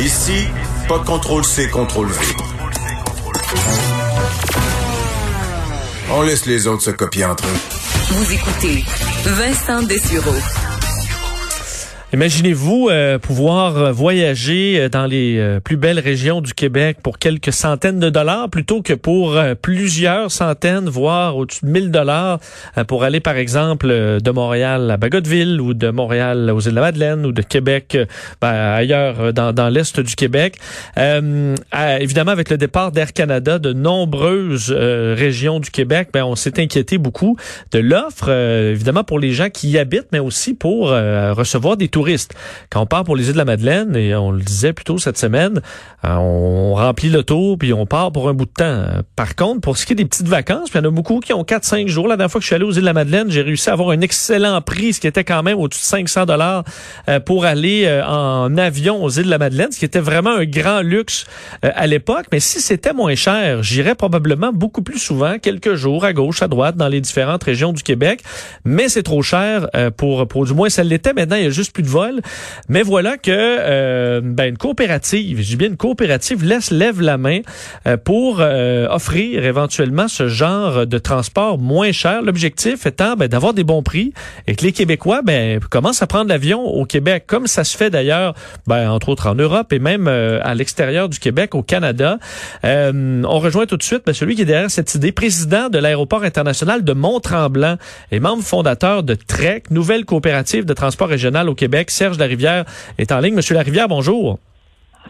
Ici, pas de contrôle C, contrôle V. On laisse les autres se copier entre eux. Vous écoutez Vincent Dessureau. Imaginez-vous euh, pouvoir voyager dans les euh, plus belles régions du Québec pour quelques centaines de dollars plutôt que pour euh, plusieurs centaines, voire au-dessus de 1000 dollars pour aller par exemple de Montréal à Bagotville ou de Montréal aux îles de la Madeleine ou de Québec ben, ailleurs dans, dans l'est du Québec. évidemment, avec le départ d'Air Canada, de nombreuses régions du Québec, ben, on s'est inquiété beaucoup de l'offre, évidemment pour les gens qui y habitent, mais aussi pour recevoir des touristes quand on part pour les îles de la Madeleine, et on le disait plus tôt cette semaine, euh, on remplit le tour puis on part pour un bout de temps. Par contre, pour ce qui est des petites vacances, il y en a beaucoup qui ont 4-5 jours. La dernière fois que je suis allé aux îles de la Madeleine, j'ai réussi à avoir un excellent prix, ce qui était quand même au-dessus de 500 dollars euh, pour aller euh, en avion aux îles de la Madeleine, ce qui était vraiment un grand luxe à l'époque. Mais si c'était moins cher, j'irais probablement beaucoup plus souvent, quelques jours à gauche, à droite, dans les différentes régions du Québec. Mais c'est trop cher pour, pour du moins ça l'était. Maintenant, il y a juste plus de vol. Mais voilà que euh, ben, une coopérative, je dis bien une coopérative, laisse lève la main euh, pour euh, offrir éventuellement ce genre de transport moins cher. L'objectif étant ben, d'avoir des bons prix et que les Québécois ben, commencent à prendre l'avion au Québec, comme ça se fait d'ailleurs, ben, entre autres en Europe et même à l'extérieur du Québec, au Canada. on rejoint tout de suite ben, celui qui est derrière cette idée, président de l'aéroport international de Mont-Tremblant et membre fondateur de TREC, nouvelle coopérative de transport régional au Québec. Serge Larivière est en ligne. Monsieur Larivière, bonjour.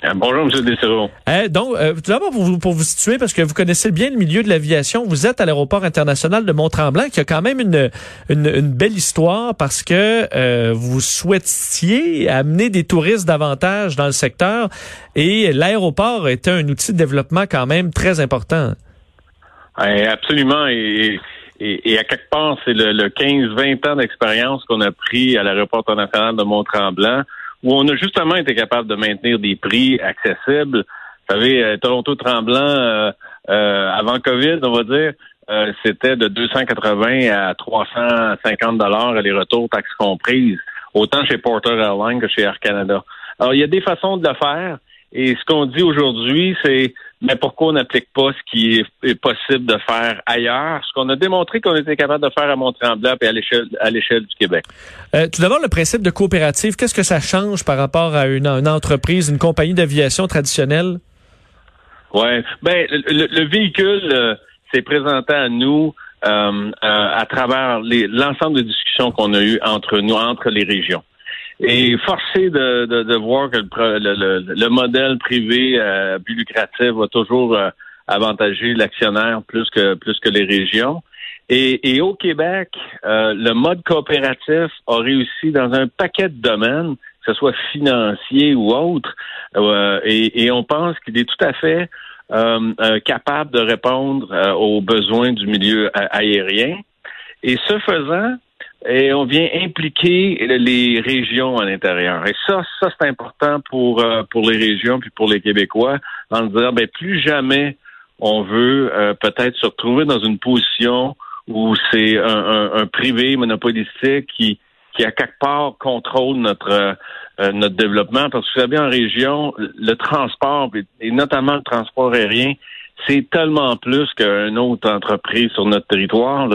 Euh, bonjour, M. Dessereau. Eh, donc, euh, tout d'abord, pour vous, pour vous situer, parce que vous connaissez bien le milieu de l'aviation, vous êtes à l'aéroport international de Mont-Tremblant, qui a quand même une, une, belle histoire parce que euh, vous souhaitiez amener des touristes davantage dans le secteur et l'aéroport était un outil de développement quand même très important. absolument. Et, et, à quelque part, c'est le, le 15-20 ans d'expérience qu'on a pris à l'aéroport international de Mont-Tremblant, où on a justement été capable de maintenir des prix accessibles. Vous savez, euh, Toronto-Tremblant, euh, euh, avant COVID, on va dire, c'était de 280 à 350 dollars les retours taxes comprises, autant chez Porter Airlines que chez Air Canada. Alors, il y a des façons de le faire. Et ce qu'on dit aujourd'hui, c'est mais pourquoi on n'applique pas ce qui est, possible de faire ailleurs, ce qu'on a démontré qu'on était capable de faire à Mont-Tremblant et à l'échelle à l'échelle du Québec. Euh, tout d'abord, le principe de coopérative, qu'est-ce que ça change par rapport à une, entreprise, une compagnie d'aviation traditionnelle? Ouais, ben le, véhicule euh, s'est présenté à nous euh, à travers l'ensemble des discussions qu'on a eues entre nous, entre les régions et forcé de, de, de voir que le, le, modèle privé euh, plus lucratif va toujours euh, l'actionnaire plus que plus que les régions. Et, et au Québec, euh, le mode coopératif a réussi dans un paquet de domaines, que ce soit financier ou autre, euh, et, et, on pense qu'il est tout à fait capable de répondre aux besoins du milieu aérien. Et ce faisant, et on vient impliquer les régions à l'intérieur. Et ça, ça c'est important pour euh, pour les régions puis pour les Québécois, en disant ben plus jamais on veut euh, peut-être se retrouver dans une position où c'est un, un, privé monopolistique qui qui à quelque part contrôle notre euh, notre développement. Parce que vous savez, en région, le transport et notamment le transport aérien, c'est tellement plus qu'une autre entreprise sur notre territoire.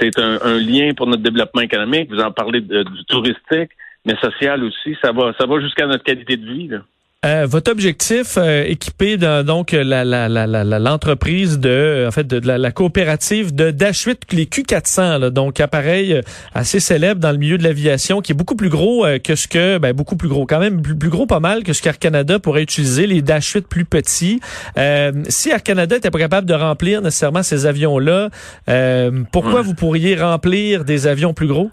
C'est un, lien pour notre développement économique. Vous en parlez du touristique, mais social aussi. Ça va, ça va jusqu'à notre qualité de vie. Là. Euh, votre objectif, euh, équipé de, donc l'entreprise de, en fait, de, la, coopérative de Dash 8, les Q400, là, donc appareil euh, assez célèbre dans le milieu de l'aviation, qui est beaucoup plus gros que ce que, ben, beaucoup plus gros, quand même plus, gros pas mal que ce qu'Air Canada pourrait utiliser, les Dash 8 plus petits. si Air Canada était pas capable de remplir nécessairement ces avions-là, pourquoi vous pourriez remplir des avions plus gros?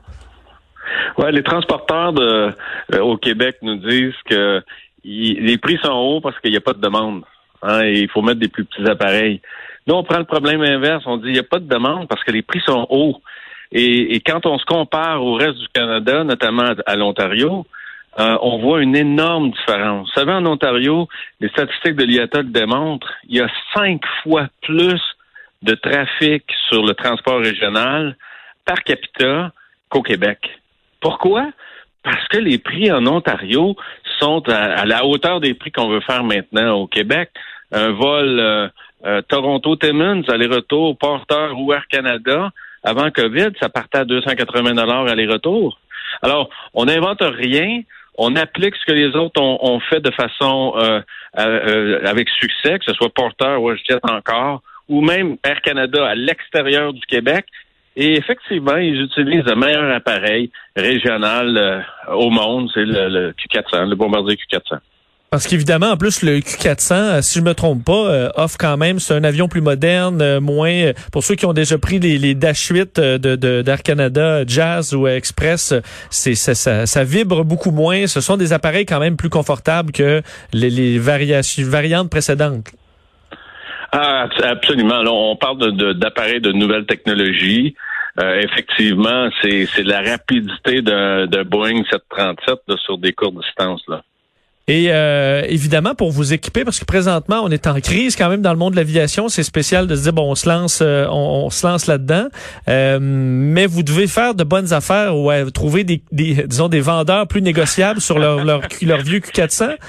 Ouais, les transporteurs de, au Québec nous disent que les prix sont hauts parce qu'il n'y a pas de demande. Hein, et il faut mettre des plus petits appareils. Nous, on prend le problème inverse. On dit il n'y a pas de demande parce que les prix sont hauts. Et, quand on se compare au reste du Canada, notamment à, l'Ontario, euh, on voit une énorme différence. Vous savez, en Ontario, les statistiques de l'IATA le démontrent, il y a cinq fois plus de trafic sur le transport régional par capita qu'au Québec. Pourquoi? Parce que les prix en Ontario sont à, la hauteur des prix qu'on veut faire maintenant au Québec. Un vol euh, euh, Toronto-Timmins, aller-retour, Porter ou Air Canada, avant COVID, ça partait à 280 dollars aller-retour. Alors, on n'invente rien, on applique ce que les autres ont, fait de façon euh, avec succès, que ce soit Porter ou WestJet encore, ou même Air Canada à l'extérieur du Québec. Et effectivement, ils utilisent le meilleur appareil régional euh, au monde, c'est le, Q400, le bombardier Q400. Parce qu'évidemment, en plus, le Q400, euh, si je me trompe pas, euh, offre quand même, c'est un avion plus moderne, moins, pour ceux qui ont déjà pris les, les Dash 8 de, d'Air Canada, Jazz ou Express, c'est, ça, ça, vibre beaucoup moins. Ce sont des appareils quand même plus confortables que les, les variantes précédentes. Ah, absolument. Là, on parle d'appareils de, de, nouvelles technologies. Euh, effectivement, c'est la rapidité de, de Boeing 737 sur des courtes distances. Là. Et euh, évidemment, pour vous équiper, parce que présentement, on est en crise quand même dans le monde de l'aviation, c'est spécial de se dire, bon, on se lance, euh, on, se lance là-dedans, mais vous devez faire de bonnes affaires ou trouver des, des, disons, des vendeurs plus négociables sur leur, leur, leur vieux Q400.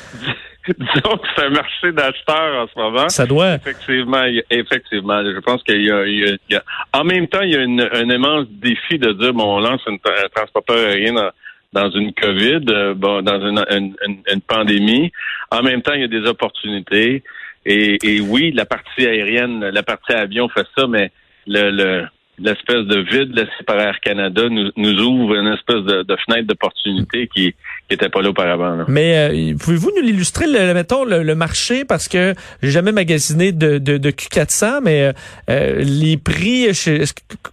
disons que c'est un marché d'acheteurs en ce moment. Ça doit. Effectivement, effectivement. Je pense qu'il y, y, a, en même temps, il y a une, un immense défi de dire, bon, on lance un transporteur aérien dans, dans une COVID, euh, bon, dans une, une, une, pandémie. En même temps, il y a des opportunités. Et, et oui, la partie aérienne, la partie avion fait ça, mais le, le l'espèce de vide laissé par Air Canada nous, nous ouvre une espèce de, de fenêtre d'opportunité qui n'était pas là auparavant. Mais euh, pouvez-vous nous l'illustrer, le, mettons, le, marché, parce que j'ai jamais magasiné de, de, de Q400, mais euh, euh, les prix,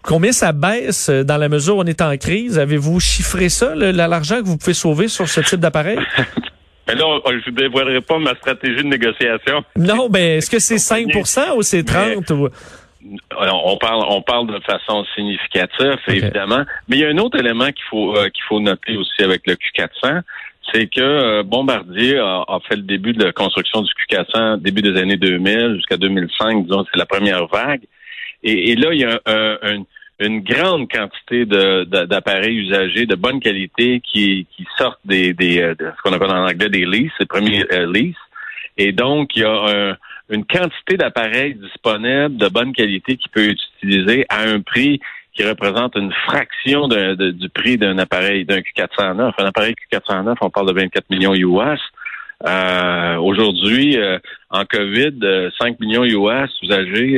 combien ça baisse dans la mesure où on est en crise? Avez-vous chiffré ça, l'argent que vous pouvez sauver sur ce type d'appareil? Mais là, je ne dévoilerai pas ma stratégie de négociation. Non, mais est-ce que c'est 5 ou c'est 30? Ou on parle, on parle de façon significative, évidemment. Mais il y a un autre élément qu'il faut euh, qu'il faut noter aussi avec le Q400, c'est que euh, Bombardier a, fait le début de la construction du Q400 début des années 2000 jusqu'à 2005, disons, c'est la première vague. Et, là, il y a une grande quantité d'appareils usagés de bonne qualité qui, qui sortent des, des euh, de ce qu'on appelle en anglais des leases, les premiers leases. Et donc, il y a une quantité d'appareils disponibles de bonne qualité qui peut être utilisé à un prix qui représente une fraction du prix d'un appareil, d'un Q409. Un appareil Q409, on parle de 24 millions US. Euh, Aujourd'hui, euh, en COVID, 5 euh, millions US usagés,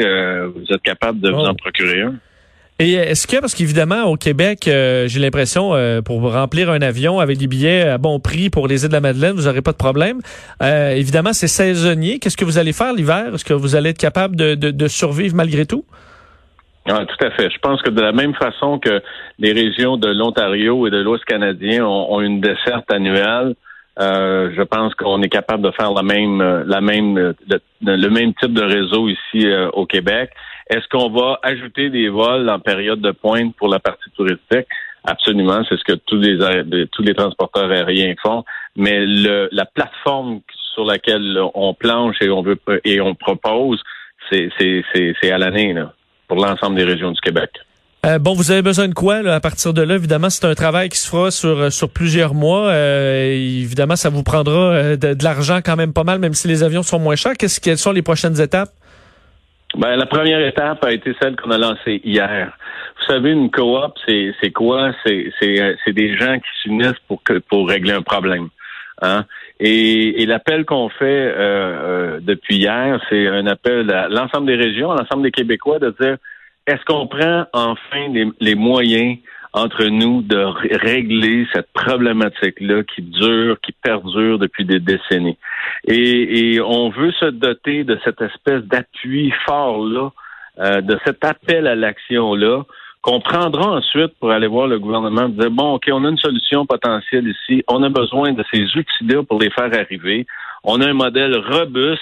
vous êtes capable de vous en procurer un. Et est-ce que, parce qu'évidemment, au Québec, euh, j'ai l'impression, euh, pour remplir un avion avec des billets à bon prix pour les îles de la Madeleine, vous n'aurez pas de problème. Euh, évidemment, c'est saisonnier. Qu'est-ce que vous allez faire l'hiver? Est-ce que vous allez être capable de, de, survivre malgré tout? Ah, tout à fait. Je pense que de la même façon que les régions de l'Ontario et de l'Ouest canadien ont, une desserte annuelle, je pense qu'on est capable de faire la même, la même, le même type de réseau ici au Québec. Est-ce qu'on va ajouter des vols en période de pointe pour la partie touristique? Absolument, c'est ce que tous les tous les transporteurs aériens font. Mais le, la plateforme sur laquelle on planche et on veut et on propose, c'est à l'année pour l'ensemble des régions du Québec. Euh, bon, vous avez besoin de quoi là, à partir de là? Évidemment, c'est un travail qui se fera sur, sur plusieurs mois. Euh, évidemment, ça vous prendra euh, de, l'argent quand même pas mal, même si les avions sont moins chers. Quelles sont les prochaines étapes? Ben, la première étape a été celle qu'on a lancée hier. Vous savez, une coop, c'est, c'est quoi? C'est, c'est, c'est des gens qui s'unissent pour, que, pour régler un problème. Hein? Et, et l'appel qu'on fait euh, euh, depuis hier, c'est un appel à l'ensemble des régions, à l'ensemble des Québécois de dire est-ce qu'on prend enfin les, les moyens entre nous de régler cette problématique-là qui dure, qui perdure depuis des décennies. Et, on veut se doter de cette espèce d'appui fort-là, euh, de cet appel à l'action-là, qu'on prendra ensuite pour aller voir le gouvernement dire, bon, OK, on a une solution potentielle ici, on a besoin de ces outils-là pour les faire arriver. On a un modèle robuste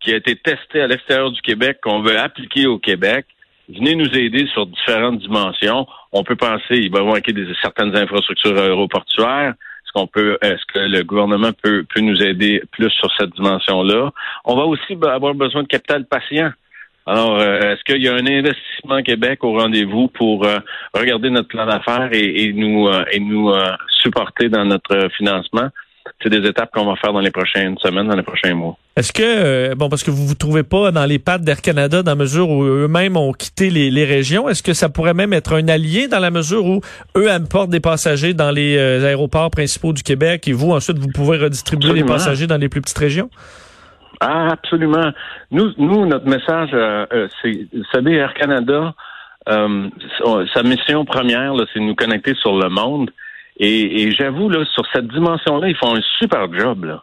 qui a été testé à l'extérieur du Québec, qu'on veut appliquer au Québec venez nous aider sur différentes dimensions. On peut penser, il va avoir des, certaines infrastructures aéroportuaires. Est-ce qu'on peut, est-ce que le gouvernement peut, peut nous aider plus sur cette dimension-là? On va aussi avoir besoin de capital patient. Alors, euh, est-ce qu'il y a un investissement Québec au rendez-vous pour euh, regarder notre plan d'affaires et, nous euh, et nous supporter dans notre financement? C'est des étapes qu'on va faire dans les prochaines semaines, dans les prochains mois. Est-ce que, euh, bon, parce que vous vous trouvez pas dans les pattes d'Air Canada dans la mesure où eux-mêmes ont quitté les, régions, est-ce que ça pourrait même être un allié dans la mesure où eux importent des passagers dans les euh, aéroports principaux du Québec et vous, ensuite, vous pouvez redistribuer les passagers dans les plus petites régions? Ah, absolument. Nous, nous notre message, euh, c'est, vous savez, Air Canada, sa mission première, c'est de nous connecter sur le monde. Et, j'avoue, là, sur cette dimension-là, ils font un super job. Là.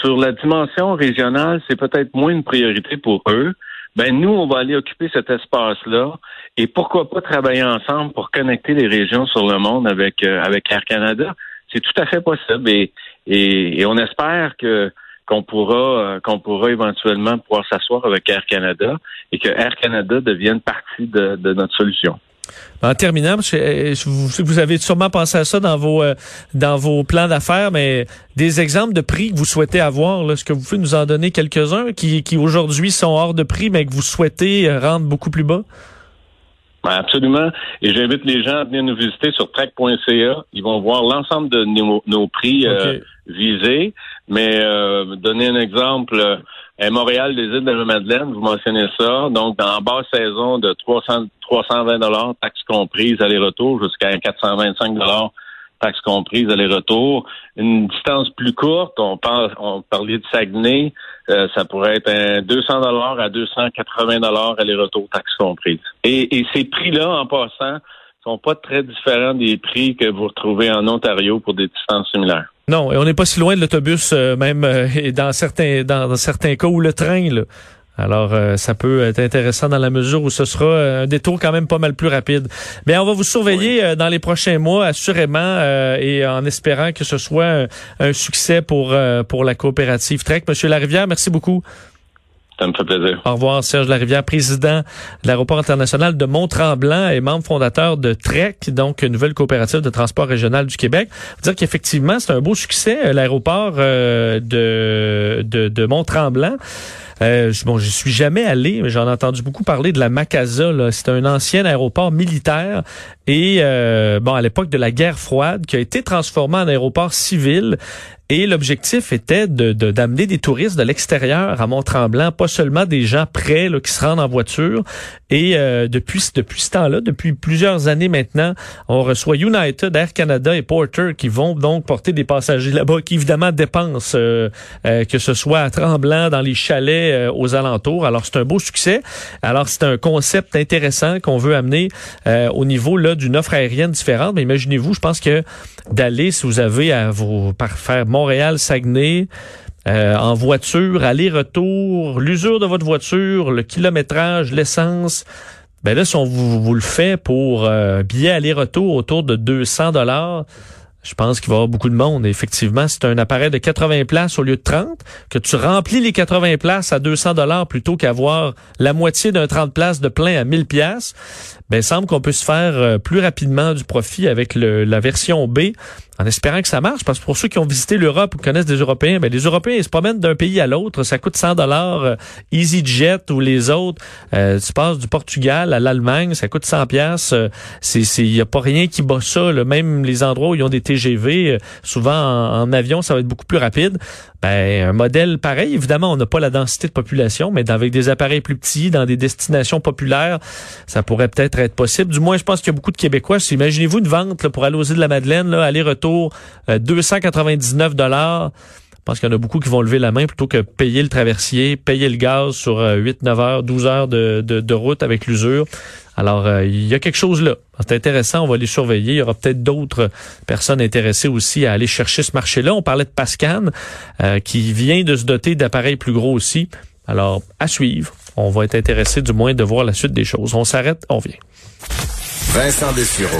Sur la dimension régionale, c'est peut-être moins une priorité pour eux. Ben nous, on va aller occuper cet espace-là et pourquoi pas travailler ensemble pour connecter les régions sur le monde avec euh, avec Air Canada. C'est tout à fait possible et, et, on espère que qu'on pourra euh, qu'on pourra éventuellement pouvoir s'asseoir avec Air Canada et que Air Canada devienne partie de notre solution. En terminant, euh, vous avez sûrement pensé à ça dans vos euh, dans vos plans d'affaires, mais des exemples de prix que vous souhaitez avoir, est-ce que vous pouvez nous en donner quelques-uns qui, qui aujourd'hui sont hors de prix, mais que vous souhaitez euh, rendre beaucoup plus bas? Ben, absolument. Et j'invite les gens à venir nous visiter sur track.ca. Ils vont voir l'ensemble de nos, prix visés. Mais donner un exemple, à Montréal, les îles de la Madeleine, vous mentionnez ça. Donc, dans basse saison de 300, 320 dollars, taxes comprises, aller-retour, jusqu'à 425 dollars, taxes comprises, aller-retour. Une distance plus courte, on parle, on parlait de Saguenay, euh, ça pourrait être un 200 dollars à 280 dollars aller-retour, taxes comprises. Et, et ces prix-là, en passant, sont pas très différents des prix que vous retrouvez en Ontario pour des distances similaires. Non, et on n'est pas si loin de l'autobus, euh, même euh, dans certains dans certains cas ou le train. Là. Alors, euh, ça peut être intéressant dans la mesure où ce sera un détour quand même pas mal plus rapide. Mais on va vous surveiller dans les prochains mois, assurément, et en espérant que ce soit un, un succès pour pour la coopérative Trek. Monsieur Larivière, merci beaucoup. Ça me fait plaisir. Au revoir, Serge Larivière, président de l'aéroport international de Mont-Tremblant et membre fondateur de TREC, donc une nouvelle coopérative de transport régional du Québec. Faut dire qu'effectivement, c'est un beau succès, euh, l'aéroport euh, de, de, de Mont-Tremblant. Euh, bon, je suis jamais allé, mais j'en ai entendu beaucoup parler de la Macasa. C'est un ancien aéroport militaire et euh, bon à l'époque de la guerre froide qui a été transformé en aéroport civil. Et l'objectif était de d'amener des touristes de l'extérieur à Mont-Tremblant, pas seulement des gens prêts là, qui se rendent en voiture. Et euh, depuis depuis ce temps-là, depuis plusieurs années maintenant, on reçoit United, Air Canada et Porter qui vont donc porter des passagers là-bas, qui évidemment dépensent euh, que ce soit à Tremblant, dans les chalets aux alentours. Alors c'est un beau succès. Alors c'est un concept intéressant qu'on veut amener au niveau là d'une offre aérienne différente. Mais imaginez-vous, je pense que d'aller, si vous avez à vous faire Montréal-Saguenay, euh, en voiture, aller-retour, l'usure de votre voiture, le kilométrage, l'essence. Ben là, si on vous, le fait pour euh, billet aller-retour autour de 200 dollars, je pense qu'il va y avoir beaucoup de monde. effectivement, c'est un appareil de 80 places au lieu de 30, que tu remplis les 80 places à 200 dollars plutôt qu'avoir la moitié d'un 30 places de plein à 1000 pièces. Ben, il semble qu'on peut se faire euh, plus rapidement du profit avec la version B en espérant que ça marche, parce que pour ceux qui ont visité l'Europe ou connaissent des Européens, ben les Européens ils se promènent d'un pays à l'autre, ça coûte 100 dollars euh, EasyJet ou les autres. Euh, tu passes du Portugal à l'Allemagne, ça coûte 100 pièces. Euh, c'est il y a pas rien qui bat ça. Même les endroits où ils ont des TGV, euh, souvent en, avion, ça va être beaucoup plus rapide. Ben un modèle pareil, évidemment, on n'a pas la densité de population, mais avec des appareils plus petits, dans des destinations populaires, ça pourrait peut-être être possible. Du moins, je pense qu'il y a beaucoup de Québécois. Imaginez-vous une vente là, pour aller aux îles de la Madeleine, aller-retour 299 euh, dollars. Je pense qu'il y en a beaucoup qui vont lever la main plutôt que payer le traversier, payer le gaz sur 8, 9 heures, 12 heures de, route avec l'usure. Alors, euh, il y a quelque chose là. C'est intéressant, on va les surveiller. Il y aura peut-être d'autres personnes intéressées aussi à aller chercher ce marché-là. On parlait de Pascan, euh, qui vient de se doter d'appareils plus gros aussi. Alors, à suivre. On va être intéressé du moins de voir la suite des choses. On s'arrête, on vient. Vincent Dessureau,